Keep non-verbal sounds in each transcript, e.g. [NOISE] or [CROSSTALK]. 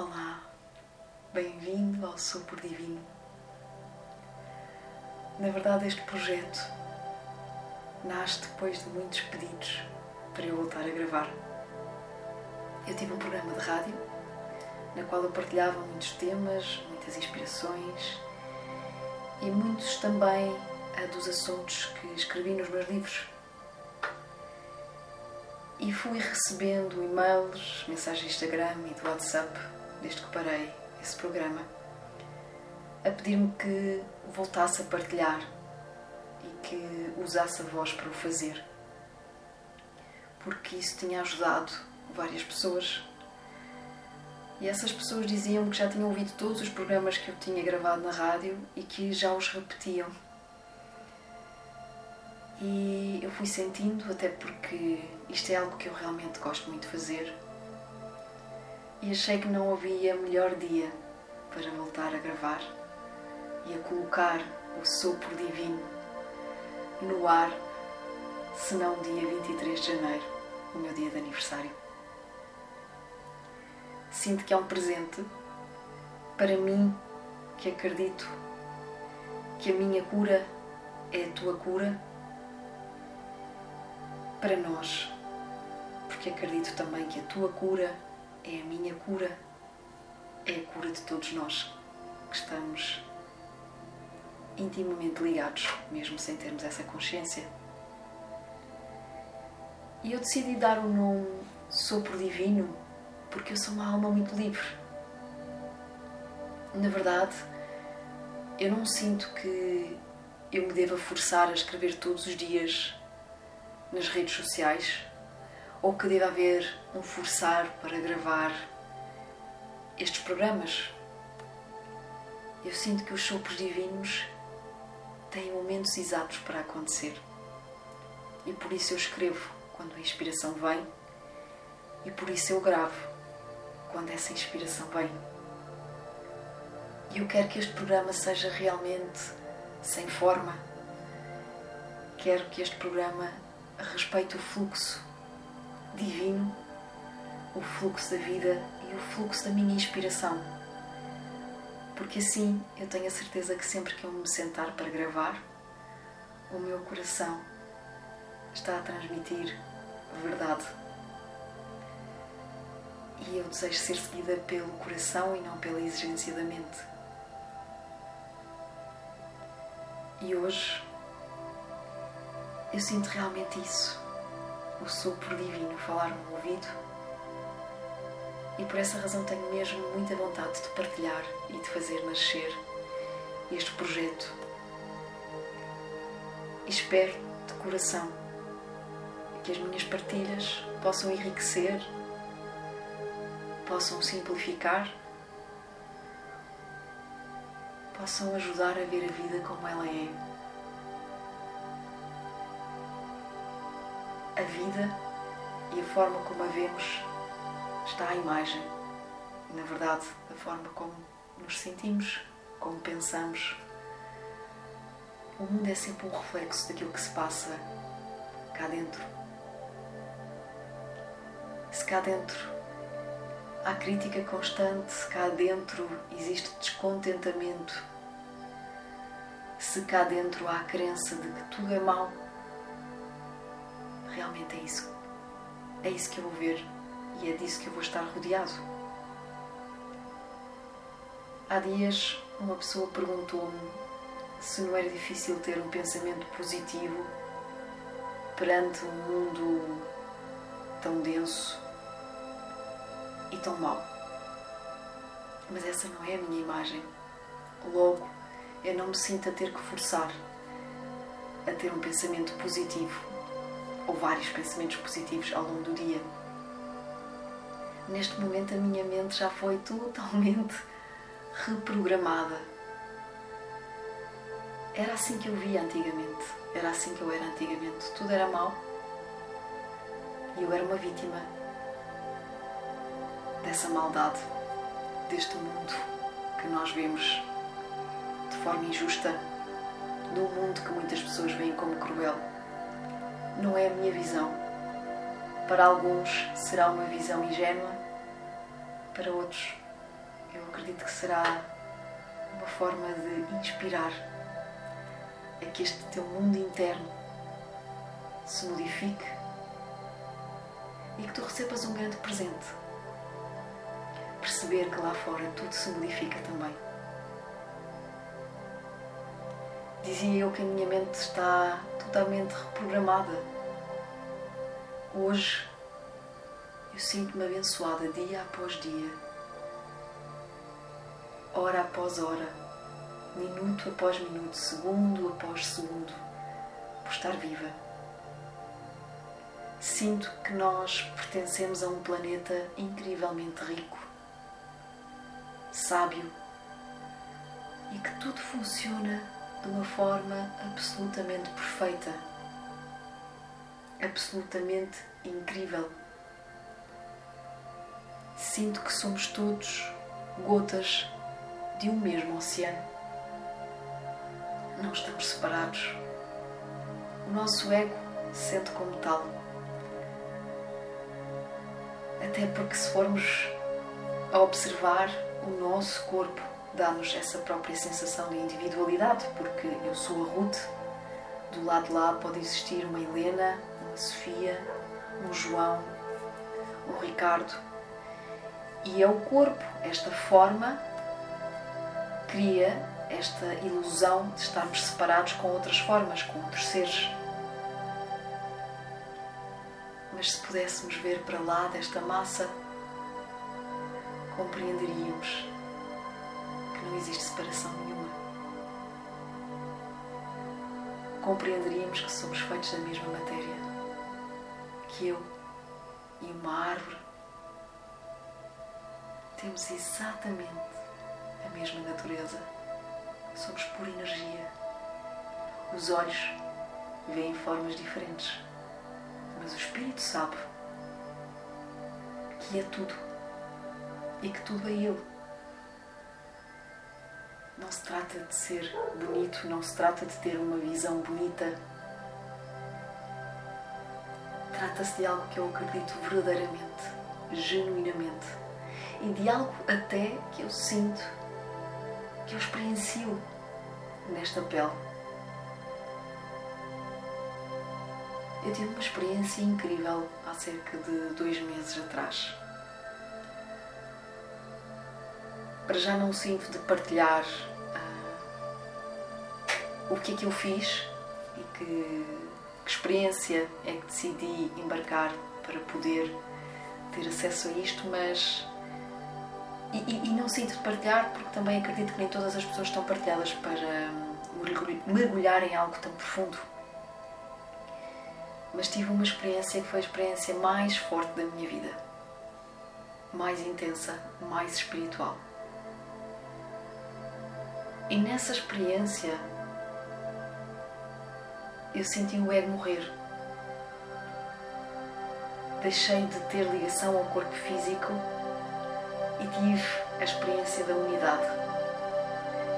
Olá, bem-vindo ao Sopro Divino. Na verdade, este projeto nasce depois de muitos pedidos para eu voltar a gravar. Eu tive um programa de rádio na qual eu partilhava muitos temas, muitas inspirações e muitos também dos assuntos que escrevi nos meus livros. E fui recebendo e-mails, mensagens de Instagram e do WhatsApp, desde que parei esse programa, a pedir-me que voltasse a partilhar e que usasse a voz para o fazer. Porque isso tinha ajudado várias pessoas. E essas pessoas diziam que já tinham ouvido todos os programas que eu tinha gravado na rádio e que já os repetiam. E eu fui sentindo, até porque isto é algo que eu realmente gosto muito de fazer, e achei que não havia melhor dia para voltar a gravar e a colocar o sopro divino no ar, senão dia 23 de janeiro, o meu dia de aniversário. Sinto que é um presente para mim que acredito que a minha cura é a tua cura para nós, porque acredito também que a tua cura é a minha cura, é a cura de todos nós que estamos intimamente ligados, mesmo sem termos essa consciência. E eu decidi dar o nome Sopro Divino porque eu sou uma alma muito livre. Na verdade, eu não sinto que eu me deva forçar a escrever todos os dias nas redes sociais ou que deva haver um forçar para gravar estes programas. Eu sinto que os sopros divinos têm momentos exatos para acontecer. E por isso eu escrevo quando a inspiração vem e por isso eu gravo quando essa inspiração vem. E eu quero que este programa seja realmente sem forma. Quero que este programa respeite o fluxo divino, o fluxo da vida e o fluxo da minha inspiração. Porque assim eu tenho a certeza que sempre que eu me sentar para gravar, o meu coração está a transmitir verdade. E eu desejo ser seguida pelo coração e não pela exigência da mente. E hoje eu sinto realmente isso o sopro divino falar no ouvido. E por essa razão tenho mesmo muita vontade de partilhar e de fazer nascer este projeto. E espero de coração que as minhas partilhas possam enriquecer, possam simplificar, possam ajudar a ver a vida como ela é. A vida e a forma como a vemos está à imagem. Na verdade, a forma como nos sentimos, como pensamos. O mundo é sempre um reflexo daquilo que se passa cá dentro. Se cá dentro há crítica constante, se cá dentro existe descontentamento, se cá dentro há a crença de que tudo é mau, realmente é isso. É isso que eu vou ver e é disso que eu vou estar rodeado. Há dias uma pessoa perguntou-me se não era difícil ter um pensamento positivo perante um mundo tão denso e tão mau. Mas essa não é a minha imagem. Logo, eu não me sinto a ter que forçar a ter um pensamento positivo ou vários pensamentos positivos ao longo do dia. Neste momento, a minha mente já foi totalmente [LAUGHS] reprogramada. Era assim que eu via antigamente, era assim que eu era antigamente. Tudo era mau e eu era uma vítima dessa maldade, deste mundo que nós vemos de forma injusta, de um mundo que muitas pessoas veem como cruel não é a minha visão. Para alguns será uma visão ingênua, para outros eu acredito que será uma forma de inspirar a que este teu mundo interno se modifique e que tu recebas um grande presente. Perceber que lá fora tudo se modifica também. Dizia eu que a minha mente está totalmente reprogramada. Hoje eu sinto-me abençoada dia após dia, hora após hora, minuto após minuto, segundo após segundo, por estar viva. Sinto que nós pertencemos a um planeta incrivelmente rico, sábio e que tudo funciona de uma forma absolutamente perfeita, absolutamente incrível. Sinto que somos todos gotas de um mesmo oceano. Não estamos separados. O nosso ego se sente como tal. Até porque, se formos a observar, o nosso corpo dá-nos essa própria sensação de individualidade, porque eu sou a Ruth, do lado de lá pode existir uma Helena, uma Sofia, um João, um Ricardo. E é o corpo, esta forma, cria esta ilusão de estarmos separados com outras formas, com outros seres. Mas se pudéssemos ver para lá desta massa, compreenderíamos não existe separação nenhuma. Compreenderíamos que somos feitos da mesma matéria, que eu e uma árvore temos exatamente a mesma natureza. Somos pura energia. Os olhos veem formas diferentes, mas o espírito sabe que é tudo e que tudo é Ele. Não se trata de ser bonito, não se trata de ter uma visão bonita. Trata-se de algo que eu acredito verdadeiramente, genuinamente e de algo até que eu sinto, que eu experiencio nesta pele. Eu tive uma experiência incrível há cerca de dois meses atrás. Para já não sinto de partilhar o que é que eu fiz e que, que experiência é que decidi embarcar para poder ter acesso a isto, mas e, e, e, não sinto de partilhar porque também acredito que nem todas as pessoas estão partilhadas para mergulhar em algo tão profundo. Mas tive uma experiência que foi a experiência mais forte da minha vida, mais intensa, mais espiritual. E nessa experiência eu senti o ego morrer. Deixei de ter ligação ao corpo físico e tive a experiência da unidade,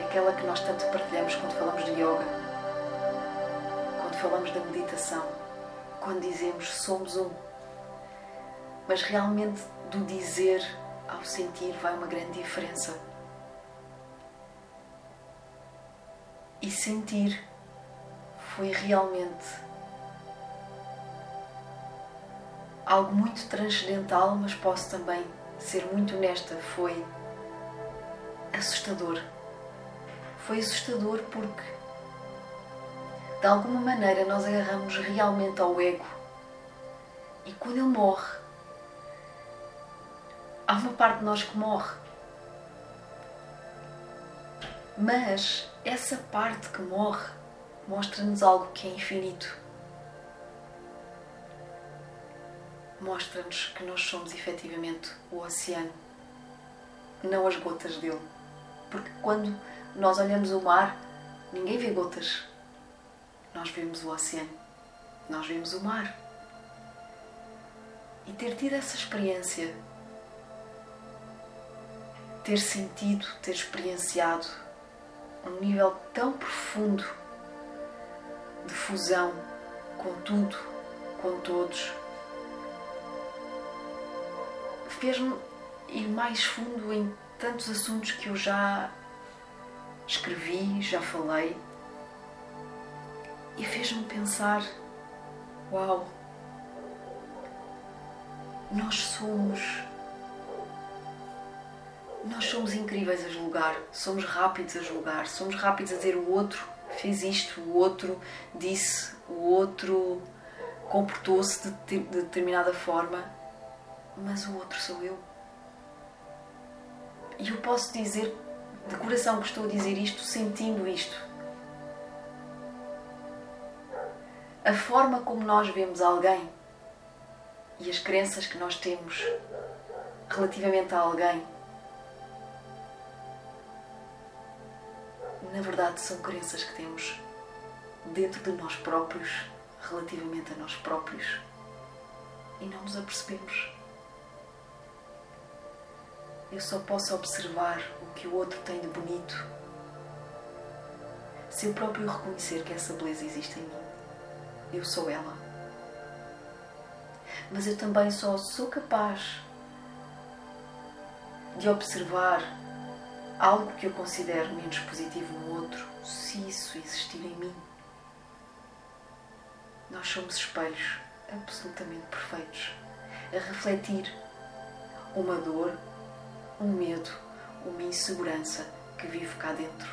aquela que nós tanto partilhamos quando falamos de yoga, quando falamos da meditação, quando dizemos somos um. Mas realmente do dizer ao sentir vai uma grande diferença. E sentir foi realmente algo muito transcendental, mas posso também ser muito honesta, foi assustador. Foi assustador porque, de alguma maneira, nós agarramos realmente ao ego. E quando ele morre, há uma parte de nós que morre. Mas essa parte que morre mostra-nos algo que é infinito. mostra-nos que nós somos efetivamente o oceano, não as gotas dele. Porque quando nós olhamos o mar, ninguém vê gotas. Nós vemos o oceano, nós vemos o mar. E ter tido essa experiência, ter sentido, ter experienciado um nível tão profundo de fusão com tudo, com todos, fez-me ir mais fundo em tantos assuntos que eu já escrevi, já falei, e fez-me pensar: uau, nós somos. Nós somos incríveis a julgar, somos rápidos a julgar, somos rápidos a dizer o outro fez isto, o outro disse, o outro comportou-se de, de determinada forma, mas o outro sou eu. E eu posso dizer de coração que estou a dizer isto, sentindo isto. A forma como nós vemos alguém e as crenças que nós temos relativamente a alguém, na verdade são crenças que temos dentro de nós próprios, relativamente a nós próprios, e não nos apercebemos. Eu só posso observar o que o outro tem de bonito se eu próprio reconhecer que essa beleza existe em mim. Eu sou ela. Mas eu também só sou capaz de observar algo que eu considero menos positivo no outro se isso existir em mim. Nós somos espelhos absolutamente perfeitos a refletir uma dor um medo, uma insegurança que vive cá dentro.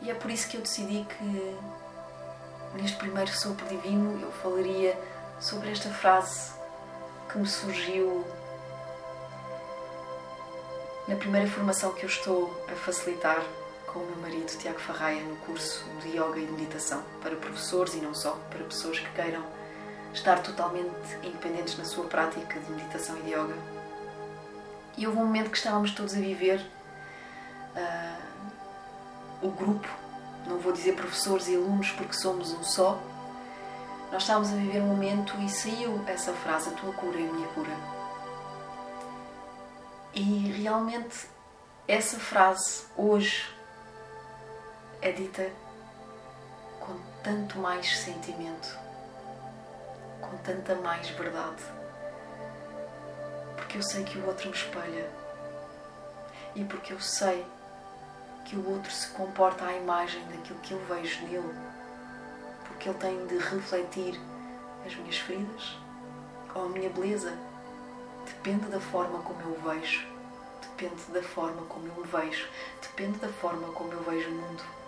E é por isso que eu decidi que neste primeiro sopro divino eu falaria sobre esta frase que me surgiu na primeira formação que eu estou a facilitar com o meu marido Tiago Farraia no curso de Yoga e Meditação para professores e não só, para pessoas que queiram estar totalmente independentes na sua prática de meditação e de yoga. E houve um momento que estávamos todos a viver uh, o grupo, não vou dizer professores e alunos porque somos um só, nós estávamos a viver um momento e saiu essa frase: A tua cura é a minha cura. E realmente essa frase hoje é dita com tanto mais sentimento com tanta mais verdade. Porque eu sei que o outro me espelha e porque eu sei que o outro se comporta à imagem daquilo que eu vejo nele, porque ele tem de refletir as minhas feridas ou a minha beleza. Depende da forma como eu vejo, depende da forma como eu o vejo, depende da forma como eu vejo o mundo.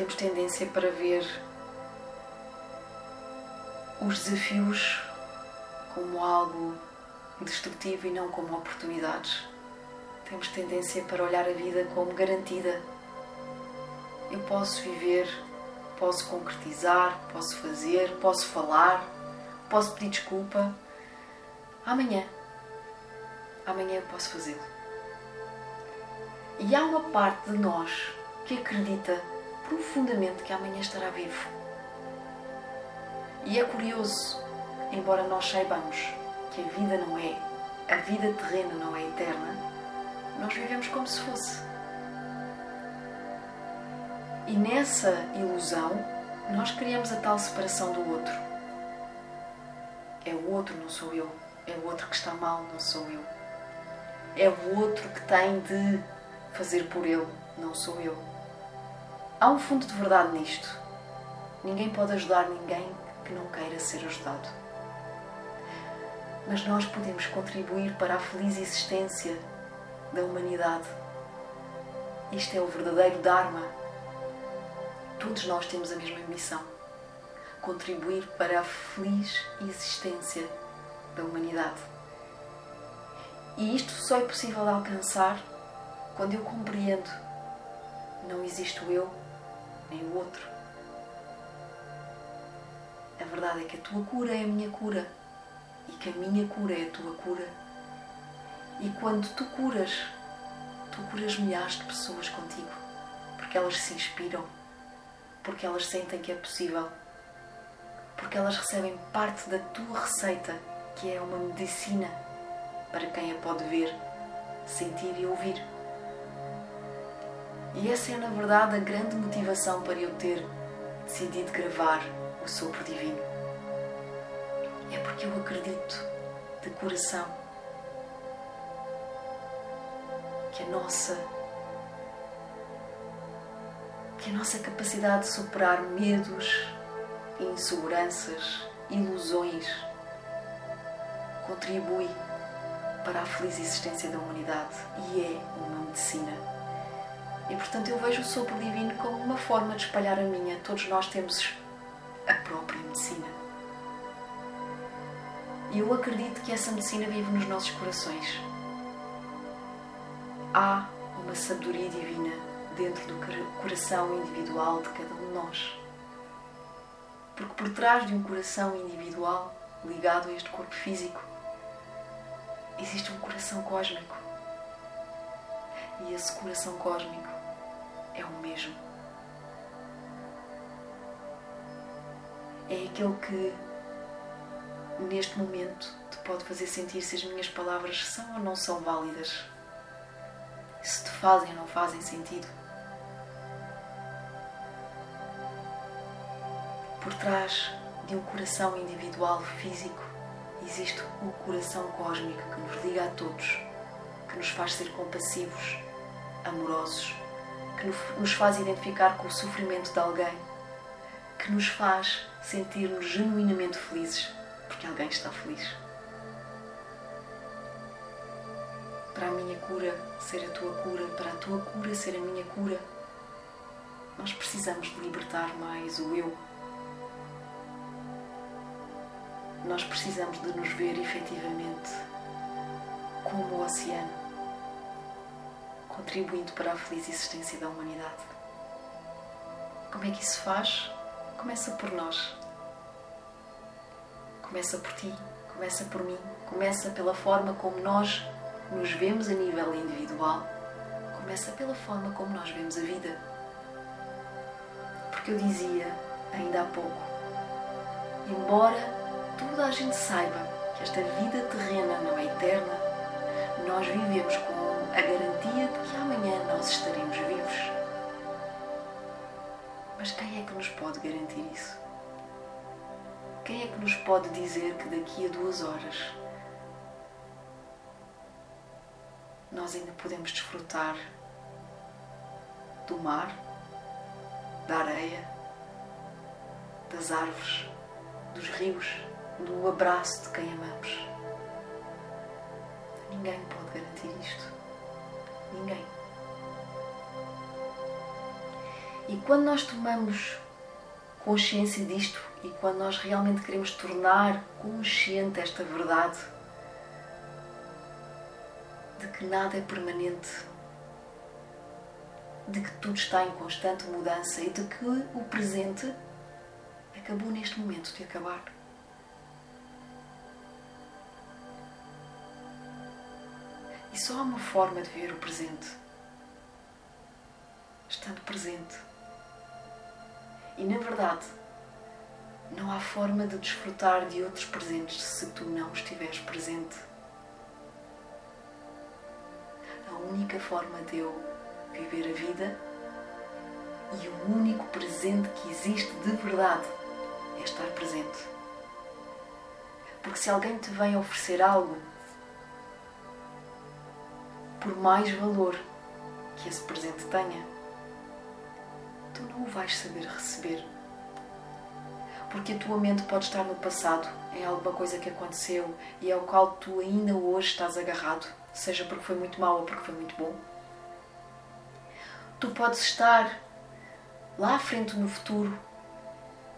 temos tendência para ver os desafios como algo destrutivo e não como oportunidades. Temos tendência para olhar a vida como garantida. Eu posso viver, posso concretizar, posso fazer, posso falar, posso pedir desculpa. Amanhã. Amanhã eu posso fazê-lo. E há uma parte de nós que acredita profundamente que amanhã estará vivo. E é curioso, embora nós saibamos que a vida não é, a vida terrena não é eterna, nós vivemos como se fosse. E nessa ilusão, nós criamos a tal separação do outro. É o outro, não sou eu. É o outro que está mal, não sou eu. É o outro que tem de fazer por ele, não sou eu. Há um fundo de verdade nisto. Ninguém pode ajudar ninguém que não queira ser ajudado. Mas nós podemos contribuir para a feliz existência da humanidade. Isto é o verdadeiro Dharma. Todos nós temos a mesma missão: contribuir para a feliz existência da humanidade. E isto só é possível alcançar quando eu compreendo: não existe o eu, nem o outro. A verdade é que a tua cura é a minha cura e que a minha cura é a tua cura. E quando tu curas, tu curas milhares de pessoas contigo, porque elas se inspiram, porque elas sentem que é possível, porque elas recebem parte da tua receita, que é uma medicina para quem a pode ver, sentir e ouvir. E essa é, na verdade, a grande motivação para eu ter decidido gravar o Sopro Divino. é porque eu acredito de coração que a nossa que a nossa capacidade de superar medos, inseguranças, ilusões contribui para a feliz existência da humanidade e é uma medicina. E portanto eu vejo o sopro divino como uma forma de espalhar a minha. Todos nós temos a própria medicina. E eu acredito que essa medicina vive nos nossos corações. Há uma sabedoria divina dentro do coração individual de cada um de nós. Porque por trás de um coração individual ligado a este corpo físico existe um coração cósmico. E esse coração cósmico é o mesmo. É aquele que, neste momento, te pode fazer sentir se as minhas palavras são ou não são válidas, se te fazem ou não fazem sentido. Por trás de um coração individual físico existe o coração cósmico que nos liga a todos, que nos faz ser compassivos, amorosos, que nos faz identificar com o sofrimento de alguém, que nos faz sentir-nos genuinamente felizes porque alguém está feliz. Para a minha cura ser a tua cura, para a tua cura ser a minha cura, nós precisamos de libertar mais o eu nós precisamos de nos ver efetivamente como o oceano, contribuindo para a feliz existência da humanidade. Como é que isso faz? Começa por nós. Começa por ti, começa por mim, começa pela forma como nós nos vemos a nível individual, começa pela forma como nós vemos a vida. Porque eu dizia ainda há pouco, embora toda a gente saiba que esta vida terrena não é eterna, nós vivemos com a garantia de que amanhã nós estaremos vivos. Mas quem é que nos pode garantir isso? Quem é que nos pode dizer que daqui a duas horas nós ainda podemos desfrutar do mar, da areia, das árvores, dos rios? Do abraço de quem amamos. Ninguém pode garantir isto. Ninguém. E quando nós tomamos consciência disto e quando nós realmente queremos tornar consciente esta verdade de que nada é permanente, de que tudo está em constante mudança e de que o presente acabou neste momento de acabar. Só uma forma de ver o presente. Estando presente. E na verdade, não há forma de desfrutar de outros presentes se tu não estiveres presente. A única forma de eu viver a vida e o único presente que existe de verdade é estar presente. Porque se alguém te vem oferecer algo por mais valor que esse presente tenha, tu não o vais saber receber. Porque a tua mente pode estar no passado, em alguma coisa que aconteceu e ao qual tu ainda hoje estás agarrado, seja porque foi muito mau ou porque foi muito bom. Tu podes estar lá à frente no futuro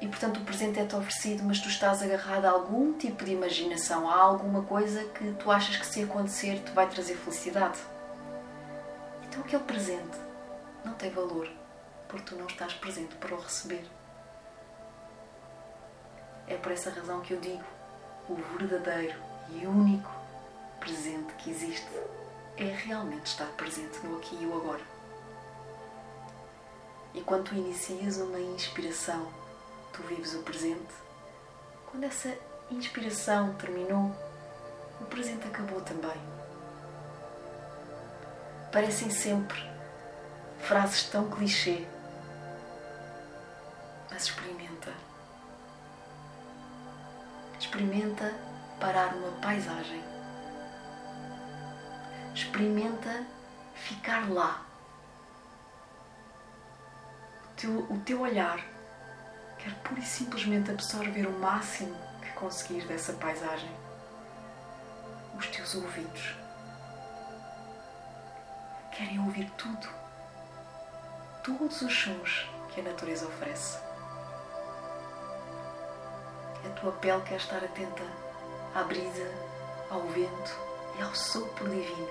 e, portanto, o presente é-te oferecido, mas tu estás agarrado a algum tipo de imaginação, a alguma coisa que tu achas que se acontecer te vai trazer felicidade. Então aquele presente não tem valor porque tu não estás presente para o receber. É por essa razão que eu digo: o verdadeiro e único presente que existe é realmente estar presente no aqui e o agora. E quando tu inicias uma inspiração, tu vives o presente. Quando essa inspiração terminou, o presente acabou também parecem sempre frases tão clichê. Mas experimenta. experimenta parar uma paisagem. Experimenta ficar lá. O teu, o teu olhar quer pura e simplesmente absorver o máximo que conseguir dessa paisagem. Os teus ouvidos querem ouvir tudo, todos os sons que a natureza oferece. A tua pele quer estar atenta à brisa, ao vento e ao sopro divino.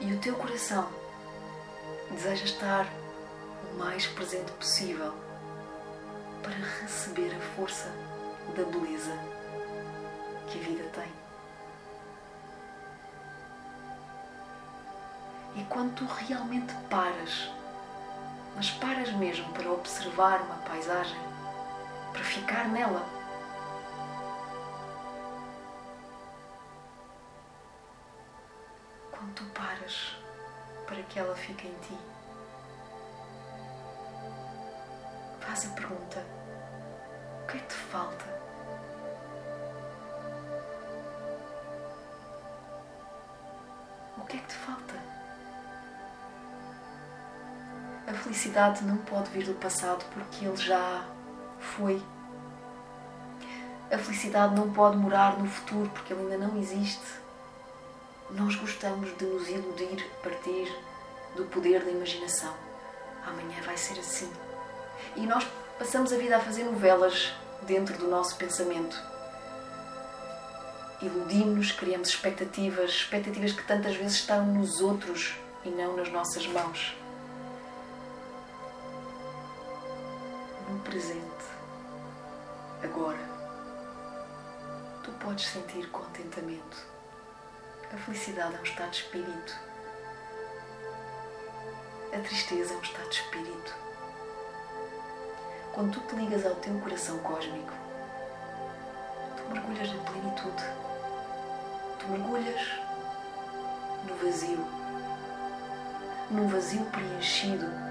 E o teu coração deseja estar o mais presente possível para receber a força da beleza que a vida tem. E quando tu realmente paras, mas paras mesmo para observar uma paisagem, para ficar nela. Quando tu paras para que ela fique em ti, faz a pergunta: o que é que te falta? O que é que te falta? A felicidade não pode vir do passado porque ele já foi. A felicidade não pode morar no futuro porque ele ainda não existe. Nós gostamos de nos iludir a partir do poder da imaginação. Amanhã vai ser assim. E nós passamos a vida a fazer novelas dentro do nosso pensamento. Iludimos-nos, criamos expectativas, expectativas que tantas vezes estão nos outros e não nas nossas mãos. Presente, agora, tu podes sentir contentamento. A felicidade é um estado de espírito. A tristeza é um estado de espírito. Quando tu te ligas ao teu coração cósmico, tu mergulhas na plenitude. Tu mergulhas no vazio, num vazio preenchido,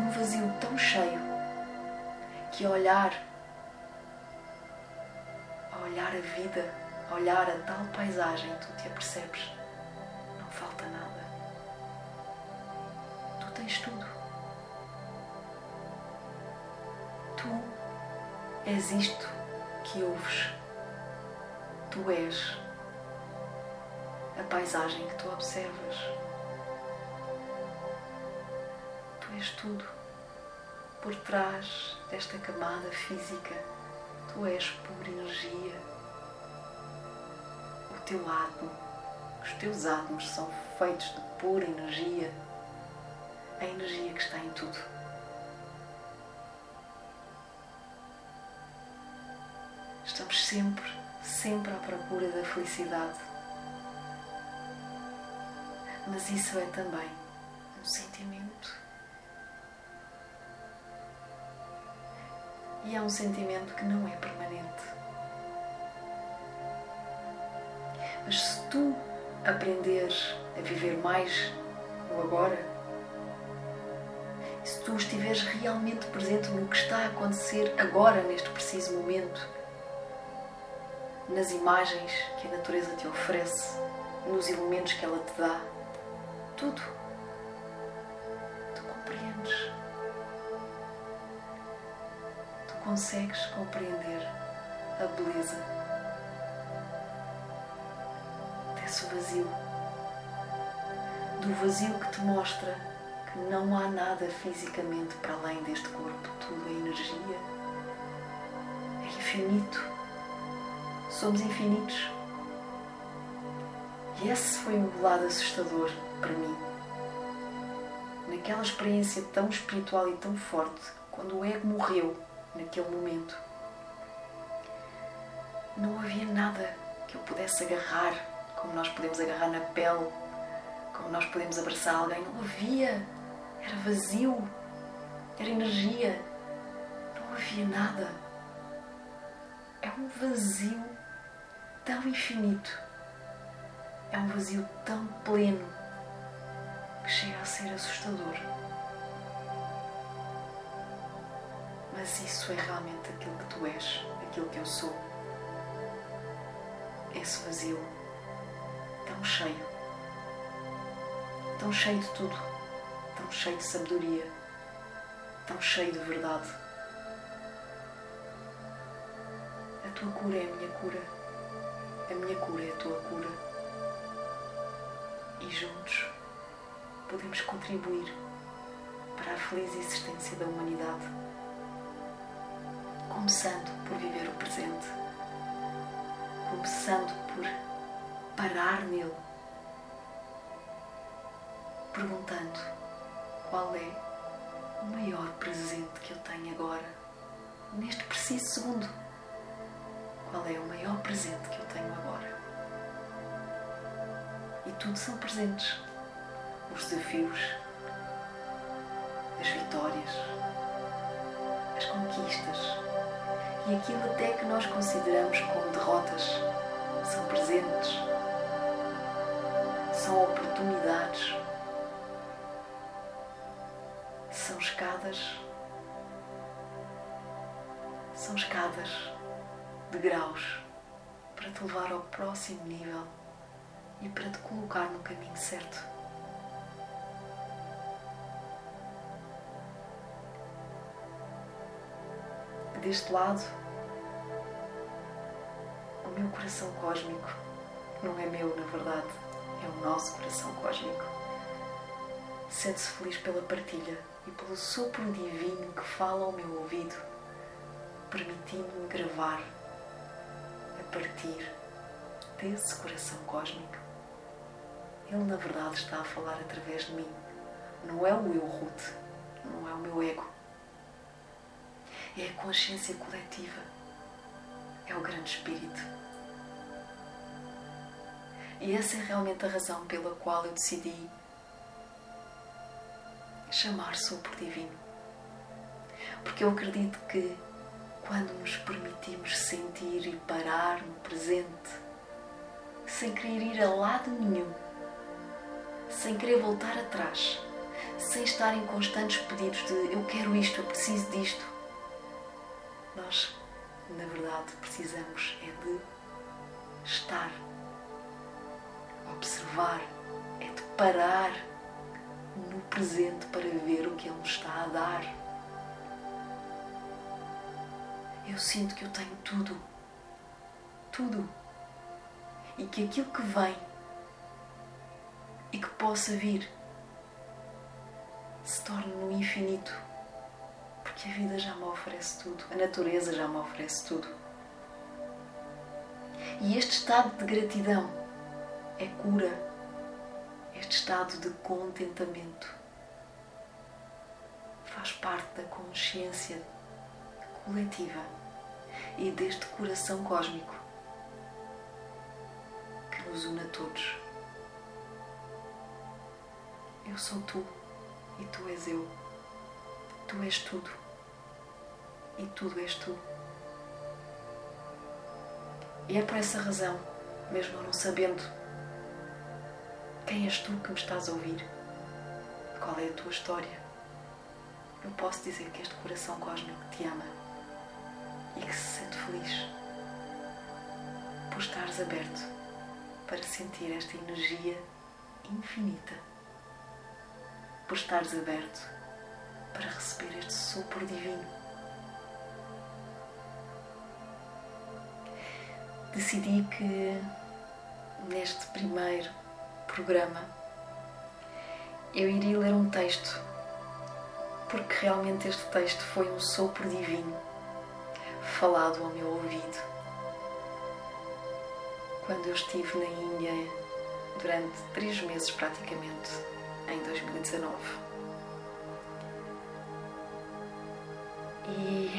num, vazio tão cheio que a olhar, a olhar a vida, a olhar a tal paisagem, tu te apercebes, não falta nada. Tu tens tudo. Tu és isto que ouves. Tu és a paisagem que tu observas. Tudo. Por trás desta camada física, tu és pura energia. O teu átomo, os teus átomos são feitos de pura energia. A energia que está em tudo. Estamos sempre, sempre à procura da felicidade. Mas isso é também um sentimento. E é um sentimento que não é permanente. Mas se tu aprenderes a viver mais o agora, se tu estiveres realmente presente no que está a acontecer agora, neste preciso momento, nas imagens que a natureza te oferece, nos elementos que ela te dá, tudo, consegues compreender a beleza desse vazio, do vazio que te mostra que não há nada fisicamente para além deste corpo, tudo é energia, é infinito somos infinitos. E esse foi um lado assustador para mim. Naquela experiência tão espiritual e tão forte, quando o ego morreu naquele momento, não havia nada que eu pudesse agarrar, como nós podemos agarrar na pele, como nós podemos abraçar alguém. Não havia. Era vazio. Era energia. Não havia nada. É um vazio tão infinito, é um vazio tão pleno que chega a ser assustador. Mas isso é realmente aquilo que tu és, aquilo que eu sou. Esse vazio tão cheio, tão cheio de tudo, tão cheio de sabedoria, tão cheio de verdade. A tua cura é a minha cura, a minha cura é a tua cura. E juntos podemos contribuir para a feliz existência da humanidade, começando por viver o presente, começando por parar nele, perguntando qual é o maior presente que eu tenho agora, neste preciso segundo. Qual é o maior presente que eu tenho agora? E tudo são presentes. Os desafios, as vitórias, as conquistas e aquilo até que nós consideramos como derrotas. São presentes, são oportunidades, são escadas, são escadas de graus para te levar ao próximo nível e para te colocar no caminho certo. Deste lado, o meu coração cósmico não é meu, na verdade, é o nosso coração cósmico. Sente-se feliz pela partilha e pelo sopro divino que fala ao meu ouvido, permitindo-me gravar a partir desse coração cósmico. Ele, na verdade, está a falar através de mim. Não é o eu, Ruth, não é o meu ego. É a consciência coletiva. É o grande espírito. E essa é realmente a razão pela qual eu decidi chamar sopro divino. Porque eu acredito que quando nos permitimos sentir e parar no presente, sem querer ir a lado nenhum, sem querer voltar atrás, sem estar em constantes pedidos de eu quero isto, eu preciso disto, nós, na verdade, precisamos é de estar, observar, é de parar no presente para ver o que Ele nos está a dar. Eu sinto que eu tenho tudo, tudo, e que aquilo que vem e que possa vir se torne no infinito porque a vida já me oferece tudo, a natureza já me oferece tudo. E este estado de gratidão é cura, este estado de contentamento faz parte da consciência coletiva e deste coração cósmico que nos une a todos. Eu sou tu e tu és eu. Tu és tudo e tudo és tu. E é por essa razão, mesmo eu não sabendo quem és tu que me estás a ouvir, qual é a tua história, eu posso dizer que este coração cósmico te ama e que se sente feliz por estares aberto para sentir esta energia infinita, por estares aberto para receber este sopro divino decidi que neste primeiro programa eu iria ler um texto, porque realmente este texto foi um sopro divino falado ao meu ouvido quando eu estive na Índia durante três meses praticamente em 2019. E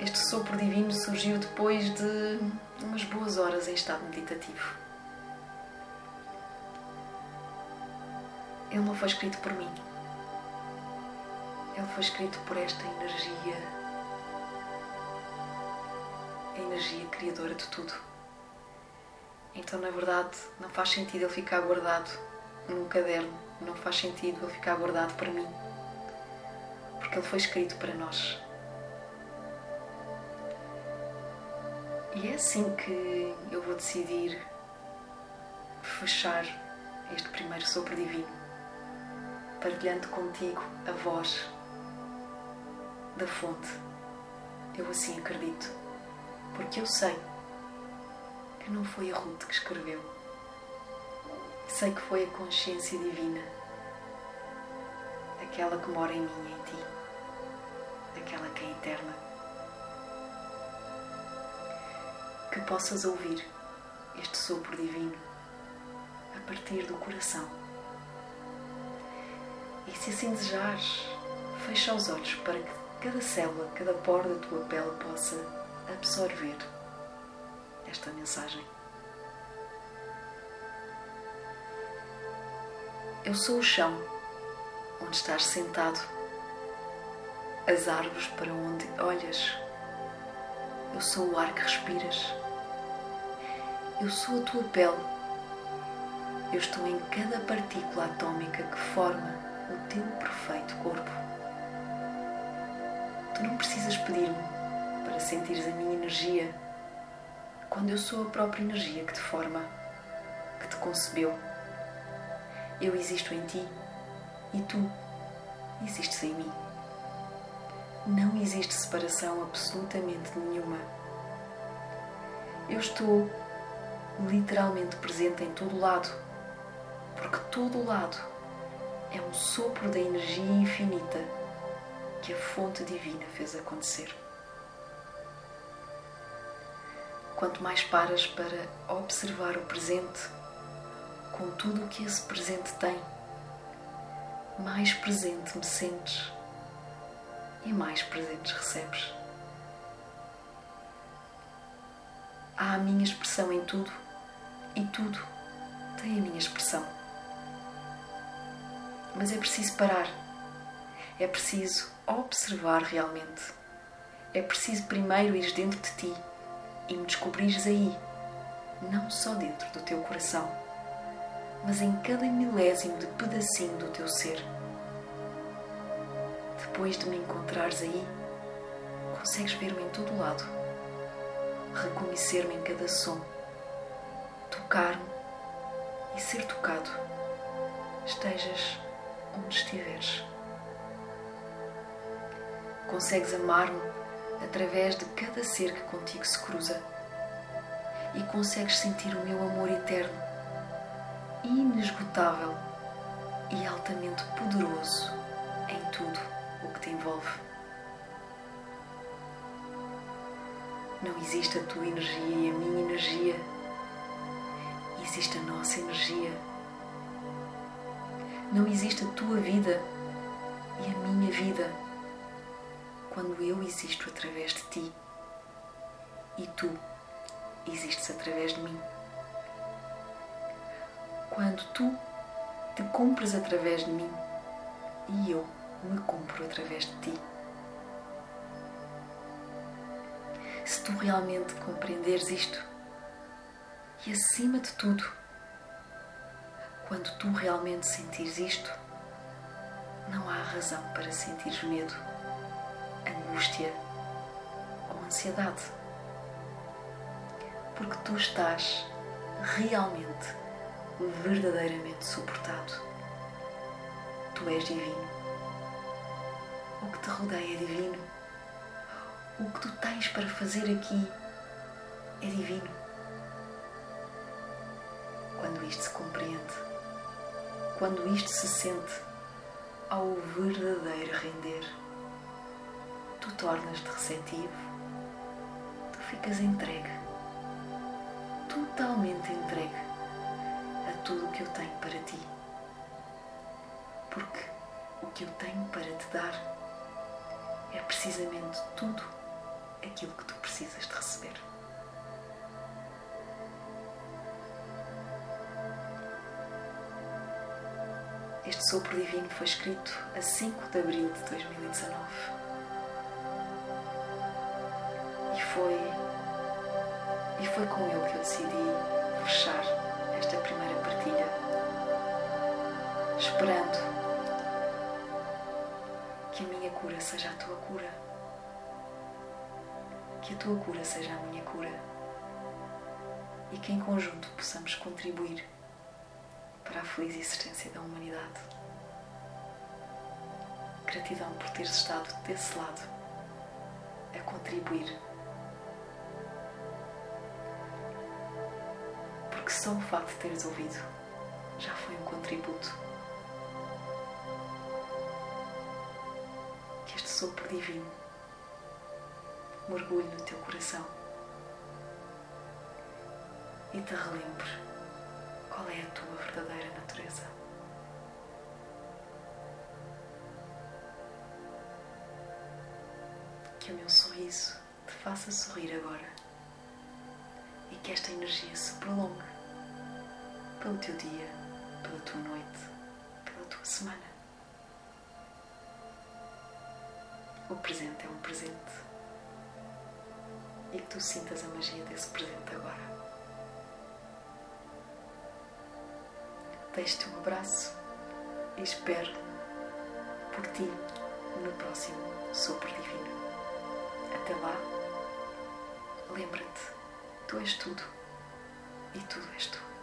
este sopro divino surgiu depois de umas boas horas em estado meditativo. Ele não foi escrito por mim. Ele foi escrito por esta energia, a energia criadora de tudo. Então, na verdade, não faz sentido ele ficar guardado num caderno, não faz sentido ele ficar guardado para mim, porque ele foi escrito para nós E é assim que eu vou decidir fechar este primeiro sopro divino, partilhando contigo a voz da fonte. Eu assim acredito, porque eu sei que não foi a Ruth que escreveu. Sei que foi a consciência divina, aquela que mora em mim e em ti, aquela que é eterna. Que possas ouvir este sopro divino a partir do coração. E se assim desejares, fecha os olhos para que cada célula, cada poro da tua pele possa absorver esta mensagem. Eu sou o chão onde estás sentado, as árvores para onde olhas. Eu sou o ar que respiras. Eu sou a tua pele. Eu estou em cada partícula atômica que forma o teu perfeito corpo. Tu não precisas pedir-me para sentires a minha energia quando eu sou a própria energia que te forma, que te concebeu. Eu existo em ti e tu existes em mim. Não existe separação absolutamente nenhuma. Eu estou literalmente presente em todo lado, porque todo lado é um sopro da energia infinita que a fonte divina fez acontecer. quanto mais paras para observar o presente com tudo o que esse presente tem, mais presente me sentes e mais presentes recebes. Há a minha expressão em tudo e tudo tem a minha expressão. Mas é preciso parar, é preciso observar realmente, é preciso primeiro ir dentro de ti e me descobrires aí, não só dentro do teu coração, mas em cada milésimo de pedacinho do teu ser. Depois de me encontrares aí, consegues ver-me em todo lado, reconhecer-me em cada som, tocar-me e ser tocado, estejas onde estiveres. Consegues amar-me através de cada ser que contigo se cruza e consegues sentir o meu amor eterno, inesgotável e altamente poderoso em tudo o que te envolve. Não existe a tua energia e a minha energia, existe a nossa energia. Não existe a tua vida e a minha vida quando eu existo através de ti e tu existes através de mim. Quando tu te cumpres através de mim e eu me cumpro através de ti. Se tu realmente compreenderes isto, e acima de tudo, quando tu realmente sentires isto, não há razão para sentires medo angústia ou ansiedade. Porque tu estás realmente, verdadeiramente suportado. Tu és divino. O que te rodeia é divino. O que tu tens para fazer aqui é divino. Quando isto se compreende, quando isto se sente ao verdadeiro render tu tornas-te receptivo, tu ficas entregue, totalmente entregue a tudo o que eu tenho para ti. Porque o que eu tenho para te dar é precisamente tudo aquilo que tu precisas de receber. Este sopro divino foi escrito a 5 de abril de 2019 foi e foi com ele que eu decidi fechar esta primeira partilha, esperando que a minha cura seja a tua cura, que a tua cura seja a minha cura. E que em conjunto possamos contribuir para a feliz existência da humanidade. Gratidão por teres estado desse lado a contribuir. Porque só o facto de teres ouvido já foi um contributo. Que este sopro divino mergulhe no teu coração e te relembre qual é a tua verdadeira natureza. Que o meu sorriso te faça sorrir agora e que esta energia se prolongue pelo teu dia, pela tua noite, pela tua semana. O presente é um presente e que tu sintas a magia desse presente agora. Deixo-te um abraço e espero por ti no próximo Sopro Divino. Até lá, lembra-te, tu és tudo e tudo és tu.